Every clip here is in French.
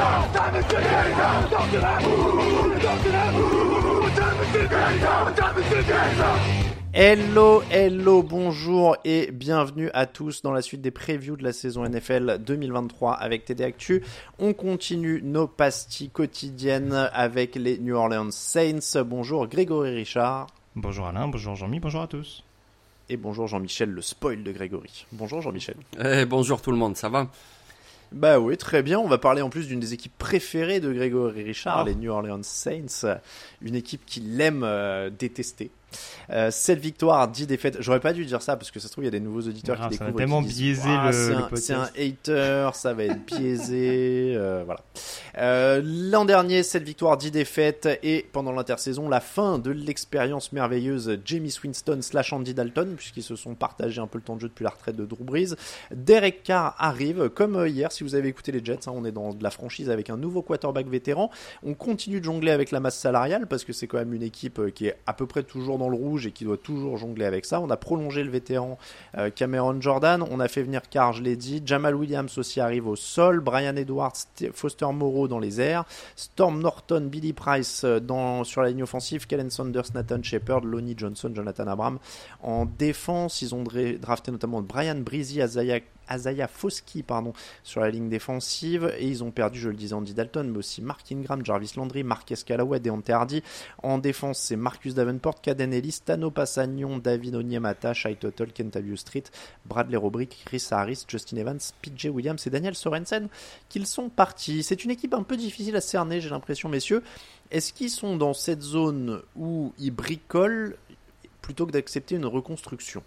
Time is time is time is? Hello, hello, bonjour et bienvenue à tous dans la suite des previews de la saison NFL 2023 avec TD Actu. On continue nos pastilles quotidiennes avec les New Orleans Saints. Bonjour Grégory Richard Bonjour Alain, bonjour Jean-Mi, bonjour à tous. et bonjour Jean-Michel, le spoil de Grégory. Bonjour Jean-Michel. Eh, bonjour tout le monde, ça va? Bah oui, très bien. On va parler en plus d'une des équipes préférées de Grégory Richard, Ah. les New Orleans Saints. Une équipe qu'il aime euh, détester. Euh, 7 victoires, 10 défaites. J'aurais pas dû dire ça parce que ça se trouve, il y a des nouveaux auditeurs Ah, qui ça va découvrent. et tellement biaisé Ouah, le- c'est un- podcast. C'est un hater, ça va être biaisé. euh, voilà. Euh, L'an dernier, 7 victoires, 10 défaites. Et pendant l'intersaison, la fin de l'expérience merveilleuse Jamie Winston slash Andy Dalton, puisqu'ils se sont partagés un peu le temps de jeu depuis la retraite de Drew Brees. Derek Carr arrive, comme euh, hier, si vous avez écouté les Jets, hein, on est dans de la franchise avec un nouveau quarterback vétéran. On continue de jongler avec la masse salariale, parce que c'est quand même une équipe qui est à peu près toujours le rouge et qui doit toujours jongler avec ça. On a prolongé le vétéran euh, Cameron Jordan, on a fait venir Carr, je dit. Jamal Williams aussi arrive au sol, Brian Edwards, St- Foster Moreau dans les airs, Storm Norton, Billy Price euh, sur la ligne offensive, Kellen Saunders, Nathan Shepard, Lonnie Johnson, Jonathan Abram. En défense, ils ont dra- drafté notamment Brian Breezy, Azaya Azaya Foskey pardon, sur la ligne défensive et ils ont perdu, je le disais, Andy Dalton, mais aussi Mark Ingram, Jarvis Landry, Marquez Callaway, Deontay Hardy. En défense, c'est Marcus Davenport, Caden Ellis, Tano Passagnon, David Onyemata, Shai Tuttle, Kentavious Street, Bradley Robrick, Chris Harris, Justin Evans, PJ Williams et Daniel Sorensen qu'ils sont partis. C'est une équipe un peu difficile à cerner, j'ai l'impression, messieurs. Est-ce qu'ils sont dans cette zone où ils bricolent plutôt que d'accepter une reconstruction?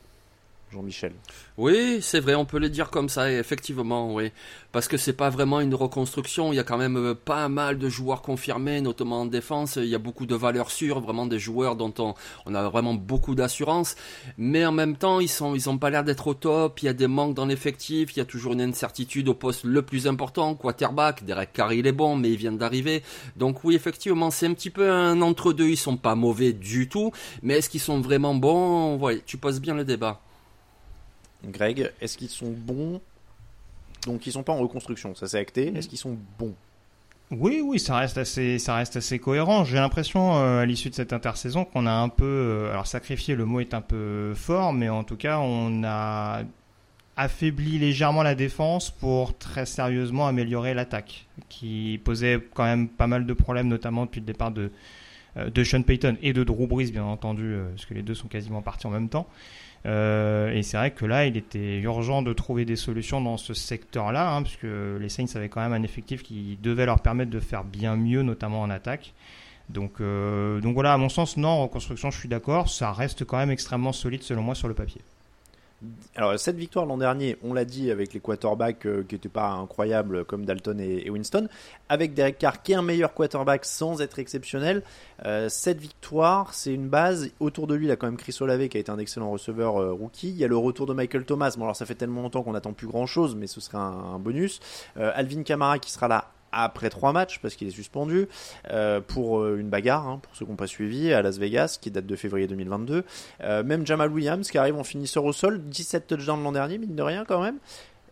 Jean-Michel. Oui, c'est vrai, on peut le dire comme ça, effectivement, oui. Parce que c'est pas vraiment une reconstruction, il y a quand même euh, pas mal de joueurs confirmés, notamment en défense, il y a beaucoup de valeurs sûres, vraiment des joueurs dont on, a vraiment beaucoup d'assurance, mais en même temps, ils sont, ont pas l'air d'être au top, il y a des manques dans l'effectif, il y a toujours une incertitude au poste le plus important, quarterback, Derek Carr il est bon, mais il vient d'arriver, donc oui, effectivement, c'est un petit peu un entre-deux, ils sont pas mauvais du tout, mais est-ce qu'ils sont vraiment bons? Tu poses bien le débat. Greg, est-ce qu'ils sont bons? Donc ils sont pas en reconstruction, ça c'est acté. Est-ce qu'ils sont bons? Oui, oui, ça reste assez, ça reste assez cohérent. J'ai l'impression euh, à l'issue de cette intersaison qu'on a un peu, euh, alors sacrifié, le mot est un peu fort, mais en tout cas on a affaibli légèrement la défense pour très sérieusement améliorer l'attaque, qui posait quand même pas mal de problèmes, notamment depuis le départ de euh, de Sean Payton et de Drew Brees, bien entendu, parce que les deux sont quasiment partis en même temps. Euh, et c'est vrai que là, il était urgent de trouver des solutions dans ce secteur-là, hein, puisque les Saints avaient quand même un effectif qui devait leur permettre de faire bien mieux, notamment en attaque. Donc, euh, donc voilà, à mon sens, non, en reconstruction, je suis d'accord, ça reste quand même extrêmement solide selon moi sur le papier. Alors cette victoire l'an dernier, on l'a dit avec les quarterbacks euh, qui n'étaient pas incroyables comme Dalton et, Winston, avec Derek Carr qui est un meilleur quarterback sans être exceptionnel. Euh, cette victoire, c'est une base. Autour de lui, il a quand même Chris Olave qui a été un excellent receveur euh, rookie. Il y a le retour de Michael Thomas. Bon alors ça fait tellement longtemps qu'on n'attend plus grand chose, mais ce serait un, un bonus. Euh, Alvin Kamara qui sera là après trois matchs parce qu'il est suspendu euh, pour euh, une bagarre hein, pour ceux qui n'ont pas suivi à Las Vegas qui date de février 2022 euh, même Jamal Williams qui arrive en finisseur au sol 17 touchdowns l'an dernier mine de rien quand même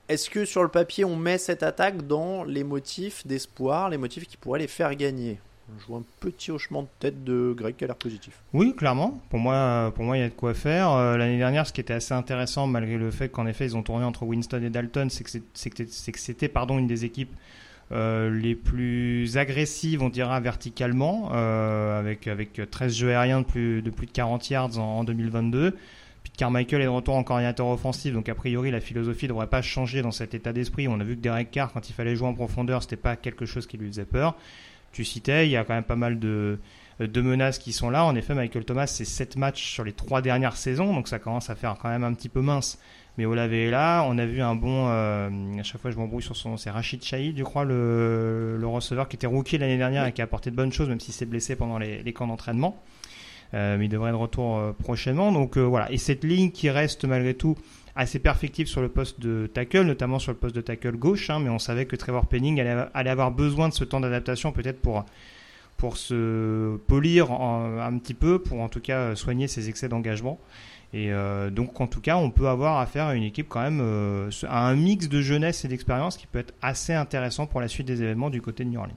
est-ce que sur le papier on met cette attaque dans les motifs d'espoir les motifs qui pourraient les faire gagner? Je vois un petit hochement de tête de Greg qui a l'air positif. Oui, clairement. Pour moi, pour moi, il y a de quoi faire. L'année dernière, ce qui était assez intéressant, malgré le fait qu'en effet, ils ont tourné entre Winston et Dalton, c'est que c'était pardon une des équipes les plus agressives, on dira verticalement, euh, avec avec 13 jeux aériens de plus de plus de 40 yards en, en 2022. Puis Carmichael est de retour en coordinateur offensif, donc a priori la philosophie ne devrait pas changer dans cet état d'esprit. On a vu que Derek Carr, quand il fallait jouer en profondeur, c'était pas quelque chose qui lui faisait peur tu citais, il y a quand même pas mal de, de menaces qui sont là. En effet, Michael Thomas, c'est 7 matchs sur les 3 dernières saisons, donc ça commence à faire quand même un petit peu mince. Mais Olave est là, on a vu un bon, euh, à chaque fois je m'embrouille sur son c'est Rachid Shahid, je crois, le, le receveur qui était rookie l'année dernière et qui a apporté de bonnes choses, même s'il s'est blessé pendant les, les camps d'entraînement. Euh, mais il devrait être de retour euh, prochainement. Donc voilà, et cette ligne qui reste malgré tout assez perfectif sur le poste de tackle, notamment sur le poste de tackle gauche, hein, mais on savait que Trevor Penning allait, avoir besoin de ce temps d'adaptation peut-être pour, pour se polir un petit peu, pour en tout cas soigner ses excès d'engagement. Et euh, donc en tout cas, on peut avoir affaire à une équipe quand même euh, à un mix de jeunesse et d'expérience qui peut être assez intéressant pour la suite des événements du côté de New Orleans.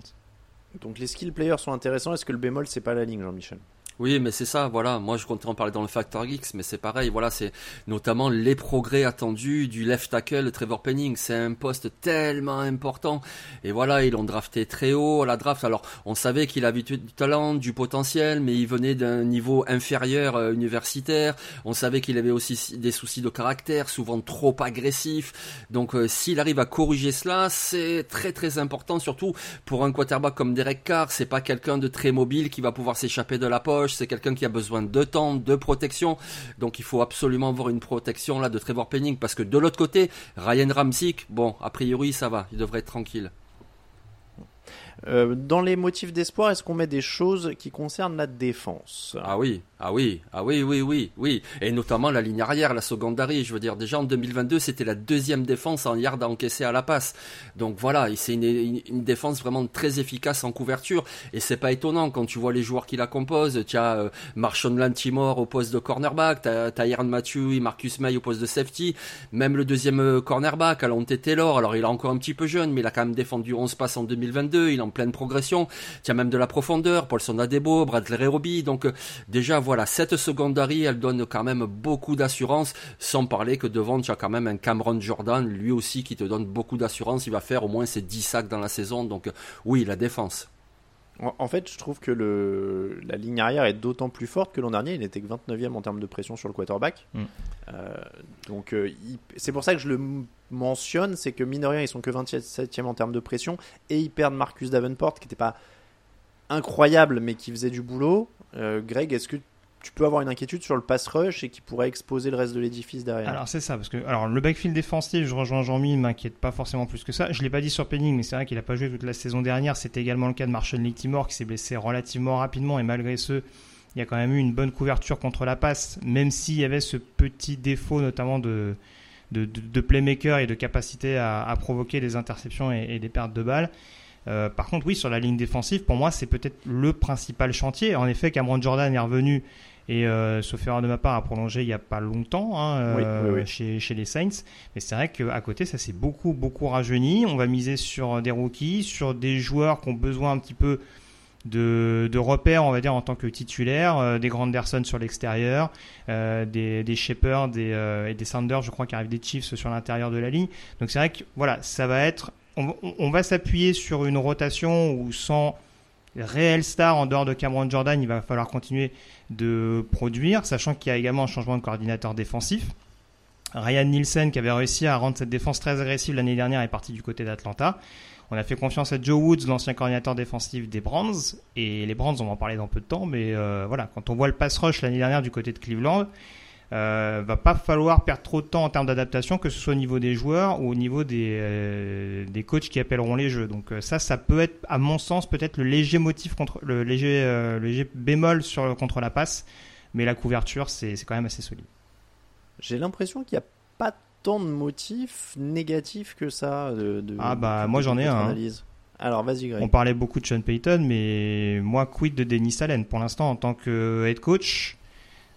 Donc les skill players sont intéressants. Est-ce que le bémol c'est pas la ligne, Jean-Michel? Oui, mais c'est ça, voilà. Moi, je comptais en parler dans le Factor X, mais c'est pareil. Voilà, c'est notamment les progrès attendus du left tackle Trevor Penning. C'est un poste tellement important. Et voilà, ils l'ont drafté très haut à la draft. Alors, on savait qu'il avait du talent, du potentiel, mais il venait d'un niveau inférieur euh, universitaire. On savait qu'il avait aussi des soucis de caractère, souvent trop agressif. Donc, euh, s'il arrive à corriger cela, c'est très très important, surtout pour un quarterback comme Derek Carr. C'est pas quelqu'un de très mobile qui va pouvoir s'échapper de la poche c'est quelqu'un qui a besoin de temps, de protection. Donc il faut absolument avoir une protection là de Trevor Penning parce que de l'autre côté, Ryan Ramsick, bon, a priori ça va, il devrait être tranquille. Euh, dans les motifs d'espoir, est-ce qu'on met des choses qui concernent la défense? Ah oui, ah oui, ah oui, oui, oui, oui. Et notamment la ligne arrière, la secondary. Je veux dire, déjà en 2022, c'était la deuxième défense en yard à encaisser à la passe. Donc voilà, c'est une, défense vraiment très efficace en couverture. Et c'est pas étonnant quand tu vois les joueurs qui la composent. Tu as euh, Marshon Lantimore au poste de cornerback, tu as, as Matthew et Marcus May au poste de safety. Même le deuxième euh, cornerback, Alonte Taylor. Alors il est encore un petit peu jeune, mais il a quand même défendu 11 passes en 2022. Il est en pleine progression. Tu as même de la profondeur. Paulson Adebo, Bradley Roby. Donc euh, déjà voilà, cette secondary, elle donne quand même beaucoup d'assurance, sans parler que devant, tu as quand même un Cameron Jordan, lui aussi, qui te donne beaucoup d'assurance. Il va faire au moins ses 10 sacs dans la saison. Donc oui, la défense. En fait, je trouve que le, la ligne arrière est d'autant plus forte que l'an dernier, il n'était que 29e en termes de pression sur le quarterback. Mm. Euh, donc, euh, c'est pour ça que je le mentionne c'est que mine de rien, ils sont que 27e en termes de pression et ils perdent Marcus Davenport qui n'était pas incroyable mais qui faisait du boulot. Euh, Greg, est-ce que tu peux avoir une inquiétude sur le pass rush et qui pourrait exposer le reste de l'édifice derrière. Alors c'est ça, parce que alors le backfield défensif, je rejoins Jean-Mi, m'inquiète pas forcément plus que ça. Je l'ai pas dit sur Penning, mais c'est vrai qu'il a pas joué toute la saison dernière. C'était également le cas de Marshall Lictimore qui s'est blessé relativement rapidement et malgré ce, il y a quand même eu une bonne couverture contre la passe, même s'il y avait ce petit défaut notamment de de, playmaker et de capacité à, provoquer des interceptions et, des pertes de balles. Euh, par contre, oui, sur la ligne défensive, pour moi, c'est peut-être le principal chantier. En effet, Cameron Jordan est revenu et euh, sauf erreur de ma part, a prolongé il n'y a pas longtemps hein, euh, Chez, chez, les Saints. Mais c'est vrai qu'à côté, ça s'est beaucoup, beaucoup rajeuni. On va miser sur des rookies, sur des joueurs qui ont besoin un petit peu de, de repères, on va dire, en tant que titulaire, euh, des Granderson sur l'extérieur, euh, des, des Shepard des, euh, et des Sanders, je crois, qui arrivent des Chiefs sur l'intérieur de la ligne. Donc c'est vrai que voilà, ça va être. On, on va s'appuyer sur une rotation où sans réel star en dehors de Cameron Jordan, il va falloir continuer de produire, sachant qu'il y a également un changement de coordinateur défensif. Ryan Nielsen, qui avait réussi à rendre cette défense très agressive l'année dernière, est parti du côté d'Atlanta. On a fait confiance à Joe Woods, l'ancien coordinateur défensif des Brands. Et les Brands, on va en parler dans peu de temps, mais euh, voilà, quand on voit le pass rush l'année dernière du côté de Cleveland, euh, va pas falloir perdre trop de temps en termes d'adaptation, que ce soit au niveau des joueurs ou au niveau des, euh, des coachs qui appelleront les jeux. Donc euh, ça, ça peut être, à mon sens, peut-être le léger motif contre le léger, le léger bémol sur contre la passe, mais la couverture, c'est quand même assez solide. J'ai l'impression qu'il n'y a pas tant de motifs négatifs que ça. De, ah bah moi j'en ai un. Hein. Alors vas-y Greg. On parlait beaucoup de Sean Payton, mais moi quid de Dennis Allen? Pour l'instant en tant que head coach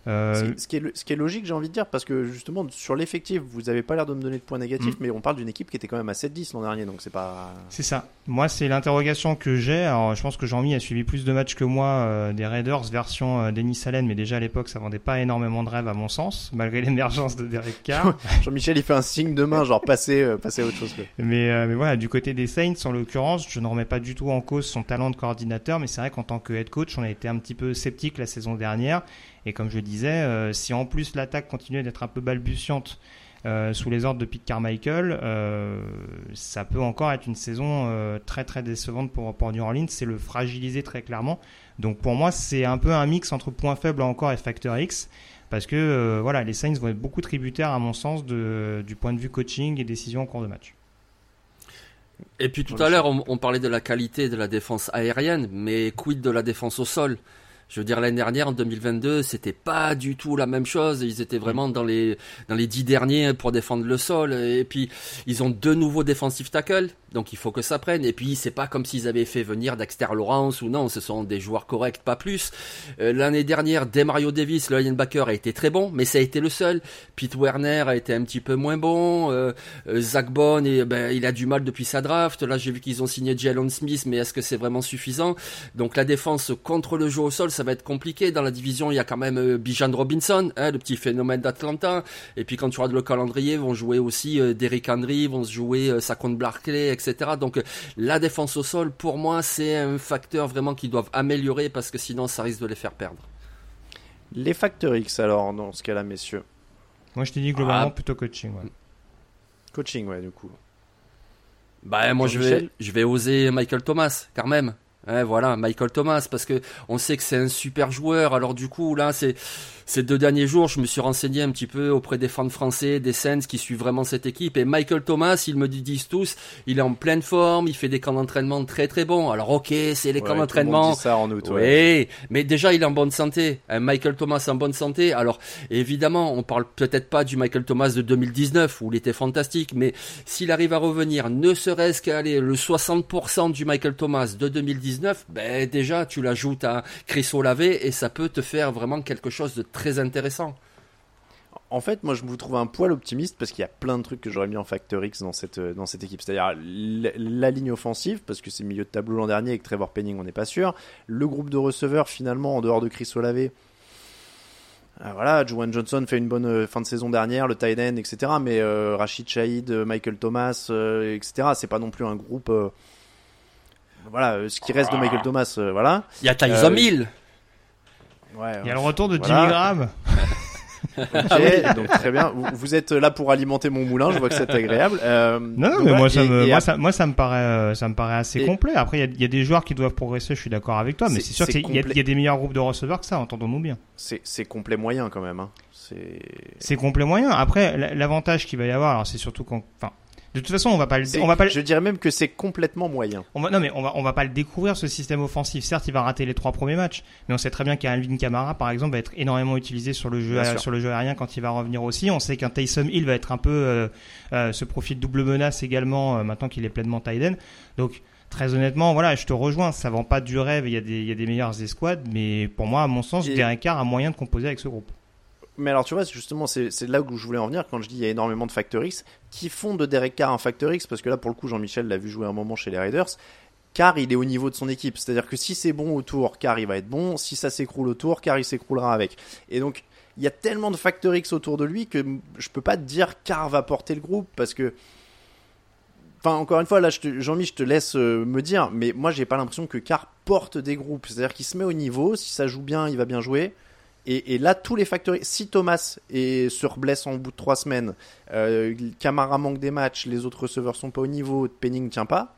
Euh, ce, qui est, ce, qui est, logique, j'ai envie de dire, parce que justement, sur l'effectif, vous n'avez pas l'air de me donner de points négatifs, mm. mais on parle d'une équipe qui était quand même à 7-10 l'an dernier, donc c'est pas. C'est ça. Moi, c'est l'interrogation que j'ai. Alors, je pense que Jean-Mi a suivi plus de matchs que moi euh, des Raiders version euh, Denis Allen, mais déjà à l'époque, ça vendait pas énormément de rêves à mon sens, malgré l'émergence de Derek Carr. Jean-Michel, il fait un signe de main, genre passer, passer à autre chose. Mais, mais voilà, du côté des Saints, en l'occurrence, je ne remets pas du tout en cause son talent de coordinateur, mais c'est vrai qu'en tant que head coach, on a été un petit peu sceptique la saison dernière. Et comme je disais, euh, si en plus l'attaque continuait d'être un peu balbutiante euh, sous les ordres de Pete Carmichael, euh, ça peut encore être une saison très très décevante pour, pour New Orleans. C'est le fragiliser très clairement. Donc pour moi, c'est un peu un mix entre point faible encore et facteur X. Parce que voilà, les Saints vont être beaucoup tributaires, à mon sens, de, du point de vue coaching et décision en cours de match. Et puis tout à l'heure, on, on, parlait de la qualité de la défense aérienne, mais quid de la défense au sol? Je veux dire, l'année dernière, en 2022, c'était pas du tout la même chose. Ils étaient vraiment dans les, dans les dix derniers pour défendre le sol. Et puis, ils ont deux nouveaux défensifs tackles. Donc, il faut que ça prenne. Et puis, c'est pas comme s'ils avaient fait venir Dexter Lawrence ou non. Ce sont des joueurs corrects, pas plus. Euh, l'année dernière, Demario Davis, le linebacker, a été très bon, mais ça a été le seul. Pete Werner a été un petit peu moins bon. Euh, euh Zach Bond, et, ben, il a du mal depuis sa draft. Là, j'ai vu qu'ils ont signé Jalen Smith, mais est-ce que c'est vraiment suffisant? Donc, la défense contre le jeu au sol, ça va être compliqué. Dans la division, il y a quand même euh, Bijan Robinson, hein, le petit phénomène d'Atlanta. Et puis quand tu regardes le calendrier, vont jouer aussi euh, Derrick Henry, vont se jouer Saquon Barkley, etc. Donc la défense au sol, pour moi, c'est un facteur vraiment qu'ils doivent améliorer parce que sinon, ça risque de les faire perdre. Les facteurs X alors, dans ce cas-là, messieurs Moi, je t'ai dit globalement ah. plutôt coaching. Coaching, ouais, du coup. Bah, moi, je vais, je vais oser Michael Thomas, quand même voilà, Michael Thomas, parce que on sait que c'est un super joueur. Alors du coup, là, c'est ces deux derniers jours, je me suis renseigné un petit peu auprès des fans français, des Saints qui suivent vraiment cette équipe. Et Michael Thomas, ils me disent tous, il est en pleine forme, il fait des camps d'entraînement très très bons. Alors ok, c'est les camps d'entraînement. ça en août. Oui, mais déjà il est en bonne santé. Un Michael Thomas en bonne santé. Alors évidemment, on parle peut-être pas du Michael Thomas de 2019 où il était fantastique, mais s'il arrive à revenir, ne serait-ce qu'à aller le 60% du Michael Thomas de 2019, ben déjà tu l'ajoutes à Chris Olave et ça peut te faire vraiment quelque chose de très intéressant. En fait, moi, je vous trouve un poil optimiste parce qu'il y a plein de trucs que j'aurais mis en facteur X dans cette, équipe. C'est-à-dire la, ligne offensive, parce que c'est milieu de tableau l'an dernier avec Trevor Penning, on n'est pas sûr. Le groupe de receveurs, finalement, en dehors de Chris Olave. Euh, voilà, Juwan Johnson fait une bonne euh, fin de saison dernière, le tight end, etc. Mais euh, Rachid Shahid, Michael Thomas, etc. C'est pas non plus un groupe. Voilà, ce qui reste de Michael Thomas, voilà. Il y a Tyson Hill. Il y a le retour de Jimmy Graham. ok, donc très bien. Vous, êtes là pour alimenter mon moulin. Je vois que c'est agréable. Euh, non, non mais moi, ça me, moi, ça, moi, ça, me paraît, euh, ça me paraît assez complet. Après, il y, a des joueurs qui doivent progresser. Je suis d'accord avec toi, mais c'est sûr qu'il y, y, a des meilleurs groupes de receveurs que ça. Entendons-nous bien. C'est complet moyen quand même. Hein. C'est complet moyen. Après, l'avantage qu'il va y avoir, c'est surtout quand, enfin, de toute façon, on va pas le, on va pas Je dirais même que c'est complètement moyen. On va, non, mais on va, on va pas le découvrir ce système offensif. Certes, il va rater les trois premiers matchs, mais on sait très bien qu'Alvin Kamara, par exemple, va être énormément utilisé sur le jeu, sur le jeu aérien quand il va revenir aussi. On sait qu'un Taysom Hill va être un peu euh, euh, ce profil double menace également euh, maintenant qu'il est pleinement tight Donc très honnêtement, voilà, je te rejoins. Ça vend pas du rêve. Il y a des, il y a des meilleures escouades, mais pour moi, à mon sens, Derek Carr a moyen de composer avec ce groupe. Mais alors, tu vois, justement, c'est là où je voulais en venir quand je dis il y a énormément de Factor X qui font de Derek Carr un Factor X, parce que là, pour le coup, Jean-Michel l'a vu jouer un moment chez les Raiders. Car il est au niveau de son équipe. C'est-à-dire que si c'est bon autour, Car il va être bon. Si ça s'écroule autour, Car il s'écroulera avec. Et donc, il y a tellement de Factor X autour de lui que je peux pas te dire Car va porter le groupe parce que. Enfin, encore une fois, là, Jean-Mi, je te laisse euh, me dire, mais moi, j'ai pas l'impression que Car porte des groupes. C'est-à-dire qu'il se met au niveau. Si ça joue bien, il va bien jouer. Et, là, tous les facteurs. Si Thomas est, se reblesse en bout de trois semaines, euh, manque des matchs, les autres receveurs sont pas au niveau, Penning tient pas,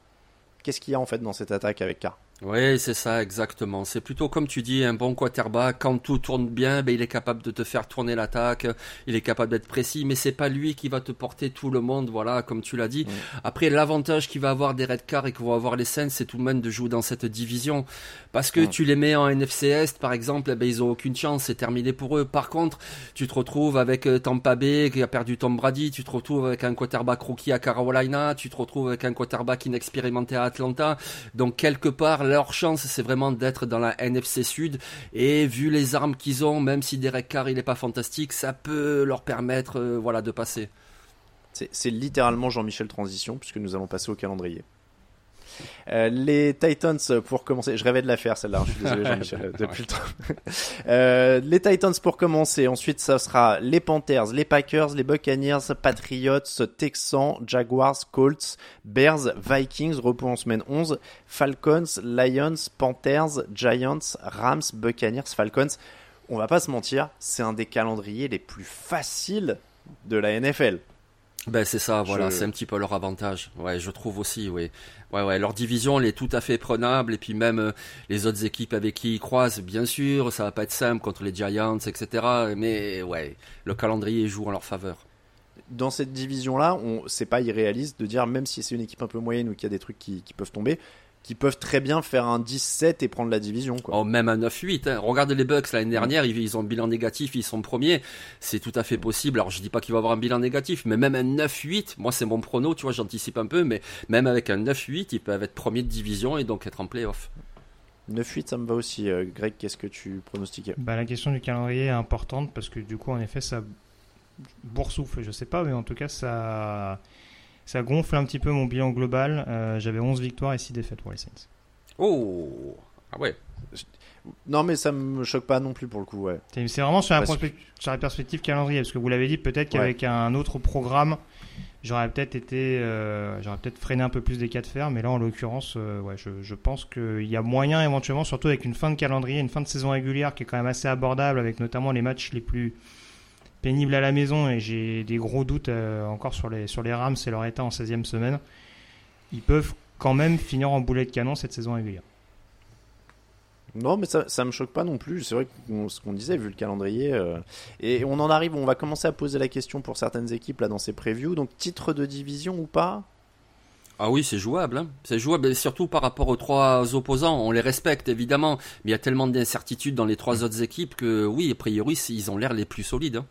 qu'est-ce qu'il y a en fait dans cette attaque avec Carr oui, c'est ça, exactement. C'est plutôt comme tu dis, un bon quarterback, quand tout tourne bien, ben, il est capable de te faire tourner l'attaque, il est capable d'être précis, mais c'est pas lui qui va te porter tout le monde, voilà, comme tu l'as dit. Après, l'avantage qu'il va avoir des Red Cars et que vont avoir les Saints, c'est tout de même de jouer dans cette division. Parce que tu les mets en NFC Est, par exemple, eh ben, ils ont aucune chance, c'est terminé pour eux. Par contre, tu te retrouves avec euh, Tampa Bay qui a perdu Tom Brady, tu te retrouves avec un quarterback rookie à Carolina, tu te retrouves avec un quarterback inexpérimenté à Atlanta. Donc, quelque part, leur chance, c'est vraiment d'être dans la NFC Sud. Et vu les armes qu'ils ont, même si Derek Carr il est pas fantastique, ça peut leur permettre, euh, voilà, de passer. C'est littéralement Jean-Michel Transition, puisque nous allons passer au calendrier. Euh, les Titans, pour commencer, je rêvais de la faire celle-là, je suis désolé Jean-Michel, depuis le temps. Euh, les Titans pour commencer, ensuite ça sera les Panthers, les Packers, les Buccaneers, Patriots, Texans, Jaguars, Colts, Bears, Vikings, repos en semaine 11, Falcons, Lions, Panthers, Giants, Rams, Buccaneers, Falcons. On va pas se mentir, c'est un des calendriers les plus faciles de la NFL. Ben c'est ça, voilà, c'est un petit peu leur avantage. Ouais, je trouve aussi, oui. Ouais, ouais, leur division, elle est tout à fait prenable, et puis même euh, les autres équipes avec qui ils croisent, bien sûr, ça va pas être simple contre les Giants, etc. Mais ouais, le calendrier joue en leur faveur. Dans cette division-là, on, c'est pas irréaliste de dire, même si c'est une équipe un peu moyenne ou qu'il y a des trucs qui peuvent tomber, qui peuvent très bien faire un 17 et prendre la division. Quoi. Oh, même un 9-8. Hein. Regarde les Bucks l'année dernière, ils, ont un bilan négatif, ils sont premiers. C'est tout à fait possible. Alors je dis pas qu'il va avoir un bilan négatif, mais même un 9-8, moi c'est mon prono, tu vois, j'anticipe un peu, mais même avec un 9-8, ils peuvent être premiers de division et donc être en playoff. 9-8, ça me va aussi. Euh, Greg, qu'est-ce que tu pronostiquais? Bah, La question du calendrier est importante parce que du coup, en effet, ça boursoufle, je sais pas, mais en tout cas, ça ça gonfle un petit peu mon bilan global. Euh, j'avais 11 victoires et 6 défaites pour les Saints. Oh Ah ouais non, mais ça me choque pas non plus pour le coup. Ouais. C'est vraiment sur la, perspective calendrier, parce que vous l'avez dit, peut-être qu'avec un autre programme, j'aurais peut-être été, euh, j'aurais peut-être freiné un peu plus des cas de fer, mais là, en l'occurrence, euh, ouais, je, je, pense qu'il y a moyen éventuellement, surtout avec une fin de calendrier, une fin de saison régulière qui est quand même assez abordable, avec notamment les matchs les plus pénible à la maison et j'ai des gros doutes euh, encore sur les, sur les Rams et leur état en 16e semaine, ils peuvent quand même finir en boulet de canon cette saison régulière. Non, mais ça, ça me choque pas non plus. C'est vrai que ce qu'on disait, vu le calendrier. Euh, et on en arrive, on va commencer à poser la question pour certaines équipes là dans ces previews. Donc, titre de division ou pas? Ah oui, c'est jouable. Hein. C'est jouable, surtout par rapport aux trois opposants. On les respecte évidemment, mais il y a tellement d'incertitudes dans les trois autres équipes que oui, a priori, ils ont l'air les plus solides. Hein.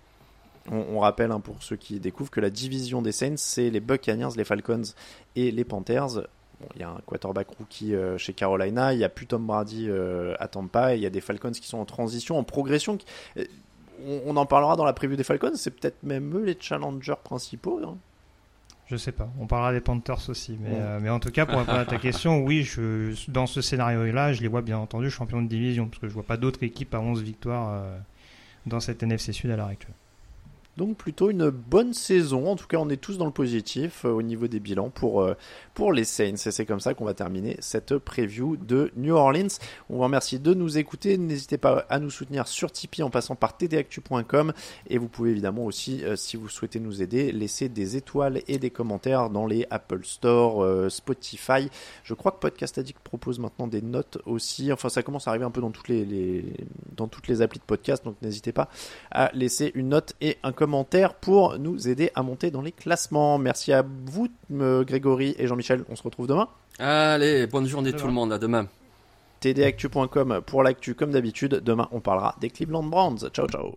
On, rappelle hein, pour ceux qui découvrent que la division des Saints, c'est les Buccaneers, les Falcons et les Panthers. il y a un quarterback rookie euh, chez Carolina, il y a plus Tom Brady euh, à Tampa, il y a des Falcons qui sont en transition, en progression. Euh, on, en parlera dans la preview des Falcons, c'est peut-être même eux les challengers principaux. Hein. Je sais pas, on parlera des Panthers aussi, mais, en tout cas, pour répondre à ta question, oui, je, dans ce scénario-là, je les vois bien entendu champions de division, parce que je vois pas d'autres équipes à 11 victoires dans cette NFC Sud à l'heure actuelle. Donc plutôt une bonne saison. En tout cas, on est tous dans le positif euh, au niveau des bilans pour, euh, pour les Saints. Et c'est comme ça qu'on va terminer cette preview de New Orleans. On vous remercie de nous écouter. N'hésitez pas à nous soutenir sur Tipeee en passant par tdactu.com. Et vous pouvez évidemment aussi, euh, si vous souhaitez nous aider, laisser des étoiles et des commentaires dans les Apple Store, Spotify. Je crois que Podcast Addict propose maintenant des notes aussi. Enfin, ça commence à arriver un peu dans toutes les, les dans toutes les applis de podcast. Donc n'hésitez pas à laisser une note et un commentaire pour nous aider à monter dans les classements. Merci à vous, euh, Grégory et Jean-Michel. On se retrouve demain. Allez, bonne journée tout le monde. À demain. tdactu.com pour l'actu comme d'habitude. Demain, on parlera des Cleveland Browns. Ciao, ciao.